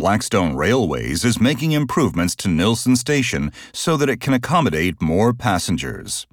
Blackstone Railways is making improvements to Nilsson Station so that it can accommodate more passengers.